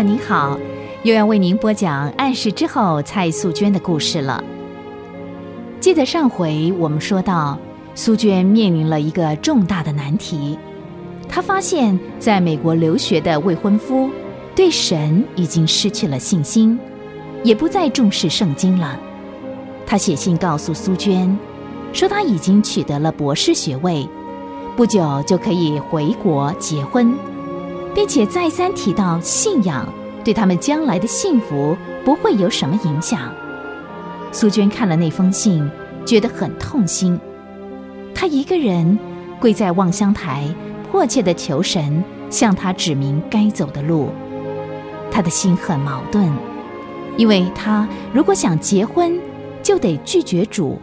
友您好，又要为您播讲暗示之后蔡素娟的故事了。记得上回我们说到，苏娟面临了一个重大的难题，她发现在美国留学的未婚夫对神已经失去了信心，也不再重视圣经了。她写信告诉苏娟，说他已经取得了博士学位，不久就可以回国结婚。并且再三提到信仰对他们将来的幸福不会有什么影响。苏娟看了那封信，觉得很痛心。她一个人跪在望乡台，迫切地求神向她指明该走的路。她的心很矛盾，因为她如果想结婚，就得拒绝主；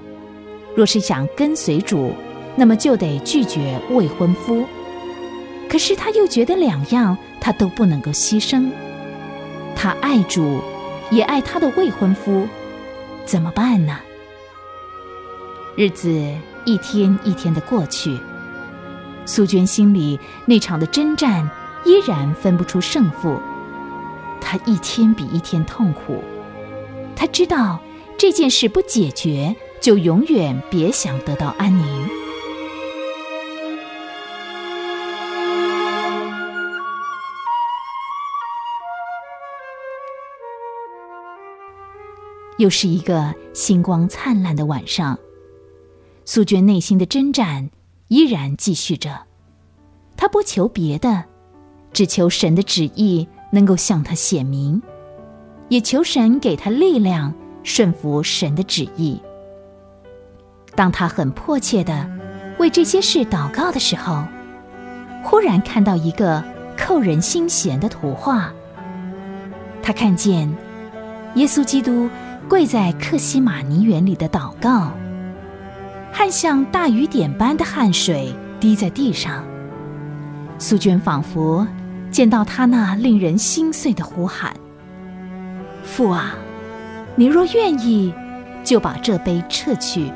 若是想跟随主，那么就得拒绝未婚夫。可是他又觉得两样他都不能够牺牲，她爱主，也爱她的未婚夫，怎么办呢？日子一天一天的过去，苏娟心里那场的征战依然分不出胜负，她一天比一天痛苦，她知道这件事不解决，就永远别想得到安宁。又是一个星光灿烂的晚上，苏娟内心的征战依然继续着。她不求别的，只求神的旨意能够向她显明，也求神给她力量，顺服神的旨意。当她很迫切的为这些事祷告的时候，忽然看到一个扣人心弦的图画。她看见耶稣基督。跪在克西玛尼园里的祷告，汗像大雨点般的汗水滴在地上。苏娟仿佛见到他那令人心碎的呼喊：“父啊，你若愿意，就把这杯撤去。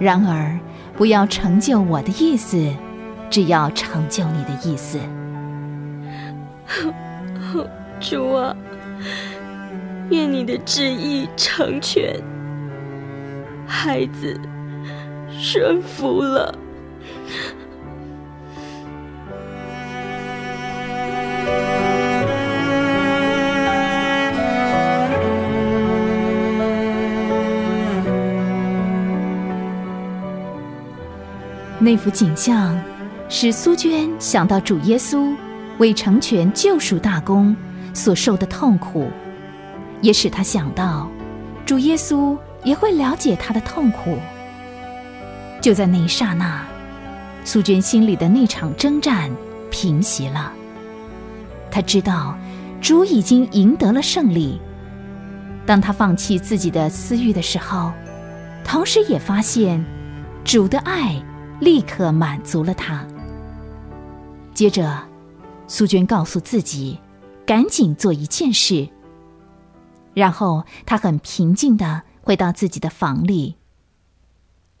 然而，不要成就我的意思，只要成就你的意思。”主啊。愿你的旨意成全，孩子顺服了。那幅景象使苏娟想到主耶稣为成全救赎大功所受的痛苦。也使他想到，主耶稣也会了解他的痛苦。就在那一刹那，苏娟心里的那场征战平息了。他知道，主已经赢得了胜利。当他放弃自己的私欲的时候，同时也发现，主的爱立刻满足了他。接着，苏娟告诉自己，赶紧做一件事。然后他很平静的回到自己的房里。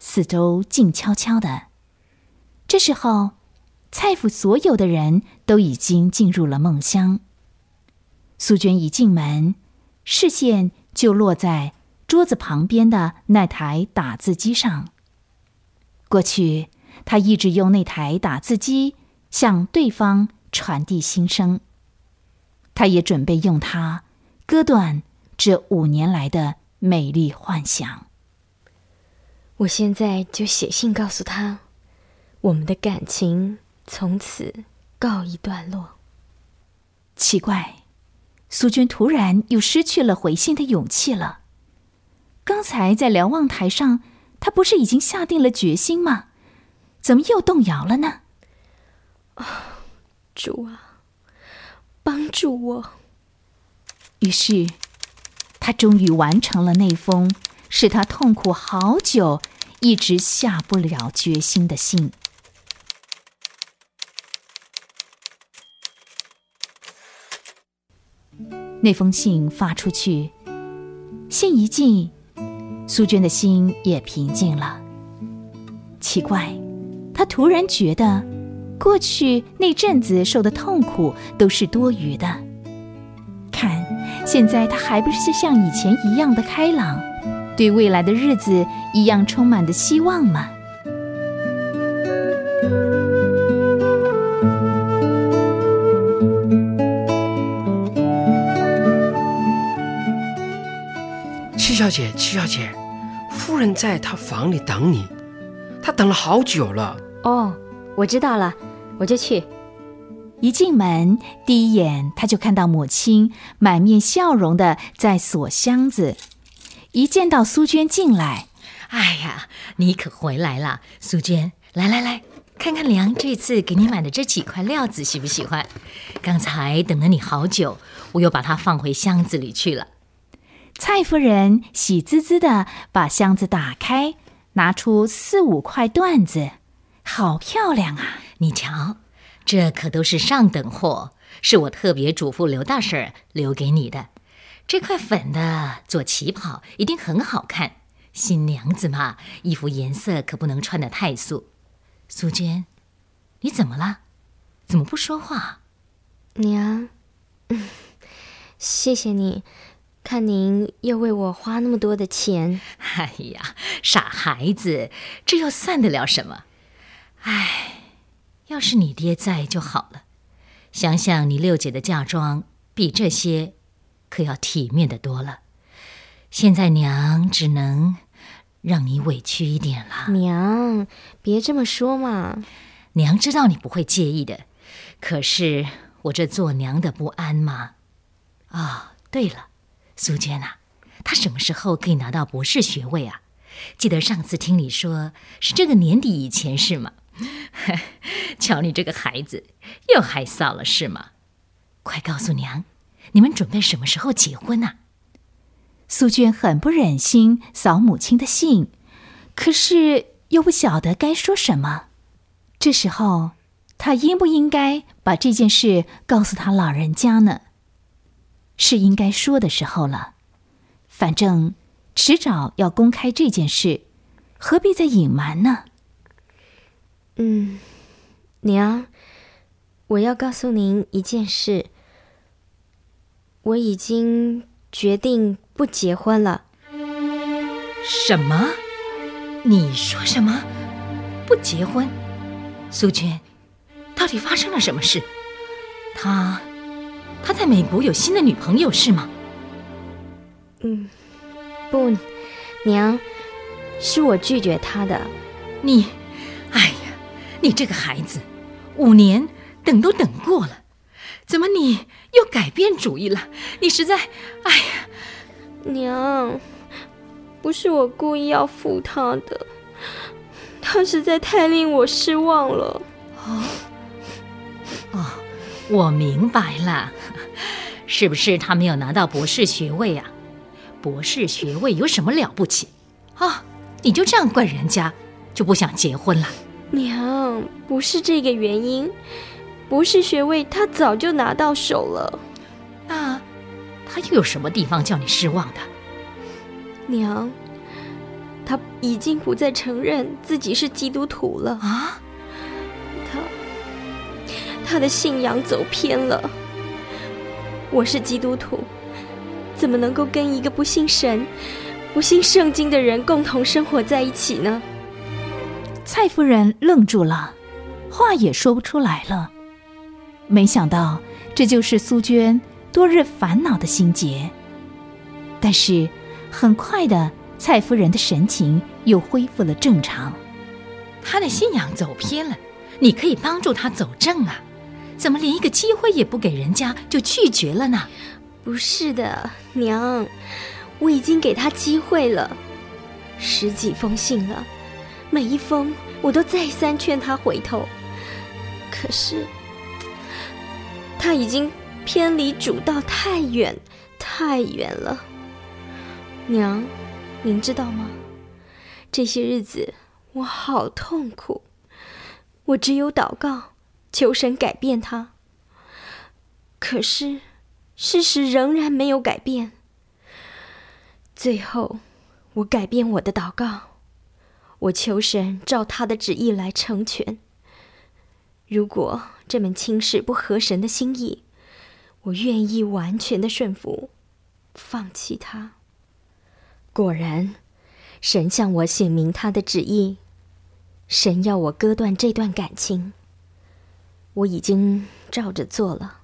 四周静悄悄的。这时候，蔡府所有的人都已经进入了梦乡。苏娟一进门，视线就落在桌子旁边的那台打字机上。过去，他一直用那台打字机向对方传递心声。他也准备用它割断。这五年来的美丽幻想，我现在就写信告诉他，我们的感情从此告一段落。奇怪，苏娟突然又失去了回信的勇气了。刚才在瞭望台上，她不是已经下定了决心吗？怎么又动摇了呢？啊，主啊，帮助我！于是。他终于完成了那封使他痛苦好久、一直下不了决心的信。那封信发出去，信一寄，苏娟的心也平静了。奇怪，她突然觉得，过去那阵子受的痛苦都是多余的。现在他还不是像以前一样的开朗，对未来的日子一样充满的希望吗？七小姐，七小姐，夫人在她房里等你，她等了好久了。哦，我知道了，我就去。一进门，第一眼他就看到母亲满面笑容的在锁箱子。一见到苏娟进来，哎呀，你可回来了，苏娟，来来来，看看娘这次给你买的这几块料子喜不喜欢？刚才等了你好久，我又把它放回箱子里去了。蔡夫人喜滋滋的把箱子打开，拿出四五块缎子，好漂亮啊！你瞧。这可都是上等货，是我特别嘱咐刘大婶留给你的。这块粉的做旗袍一定很好看。新娘子嘛，衣服颜色可不能穿得太素。苏娟，你怎么了？怎么不说话？娘，谢谢你，看您又为我花那么多的钱。哎呀，傻孩子，这又算得了什么？哎。要是你爹在就好了，想想你六姐的嫁妆比这些可要体面的多了。现在娘只能让你委屈一点了。娘，别这么说嘛。娘知道你不会介意的，可是我这做娘的不安嘛。哦，对了，苏娟呐，她什么时候可以拿到博士学位啊？记得上次听你说是这个年底以前是吗？瞧你这个孩子，又害臊了是吗？快告诉娘，你们准备什么时候结婚呢？苏娟很不忍心扫母亲的兴，可是又不晓得该说什么。这时候，她应不应该把这件事告诉他老人家呢？是应该说的时候了。反正迟早要公开这件事，何必再隐瞒呢？嗯，娘，我要告诉您一件事，我已经决定不结婚了。什么？你说什么？不结婚？苏娟，到底发生了什么事？他，他在美国有新的女朋友是吗？嗯，不，娘，是我拒绝他的。你，哎。你这个孩子，五年等都等过了，怎么你又改变主意了？你实在，哎呀，娘，不是我故意要负他的，他实在太令我失望了。哦，哦，我明白了，是不是他没有拿到博士学位啊？博士学位有什么了不起？啊，你就这样怪人家，就不想结婚了？娘，不是这个原因，博士学位他早就拿到手了。那他又有什么地方叫你失望的？娘，他已经不再承认自己是基督徒了啊！他他的信仰走偏了。我是基督徒，怎么能够跟一个不信神、不信圣经的人共同生活在一起呢？蔡夫人愣住了，话也说不出来了。没想到这就是苏娟多日烦恼的心结。但是很快的，蔡夫人的神情又恢复了正常。他的信仰走偏了，你可以帮助他走正啊！怎么连一个机会也不给人家就拒绝了呢？不是的，娘，我已经给他机会了，十几封信了。每一封我都再三劝他回头，可是他已经偏离主道太远太远了。娘，您知道吗？这些日子我好痛苦，我只有祷告，求神改变他。可是事实仍然没有改变。最后，我改变我的祷告。我求神照他的旨意来成全。如果这门亲事不合神的心意，我愿意完全的顺服，放弃他。果然，神向我显明他的旨意，神要我割断这段感情。我已经照着做了，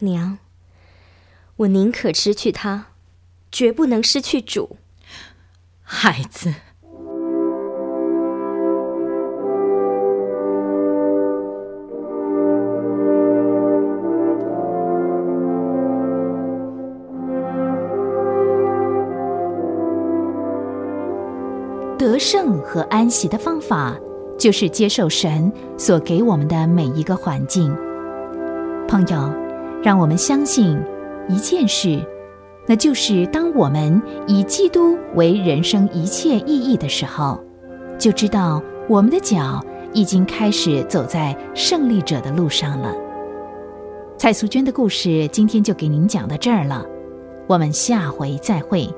娘。我宁可失去他，绝不能失去主。孩子，得胜和安息的方法，就是接受神所给我们的每一个环境。朋友，让我们相信。一件事，那就是当我们以基督为人生一切意义的时候，就知道我们的脚已经开始走在胜利者的路上了。蔡素娟的故事今天就给您讲到这儿了，我们下回再会。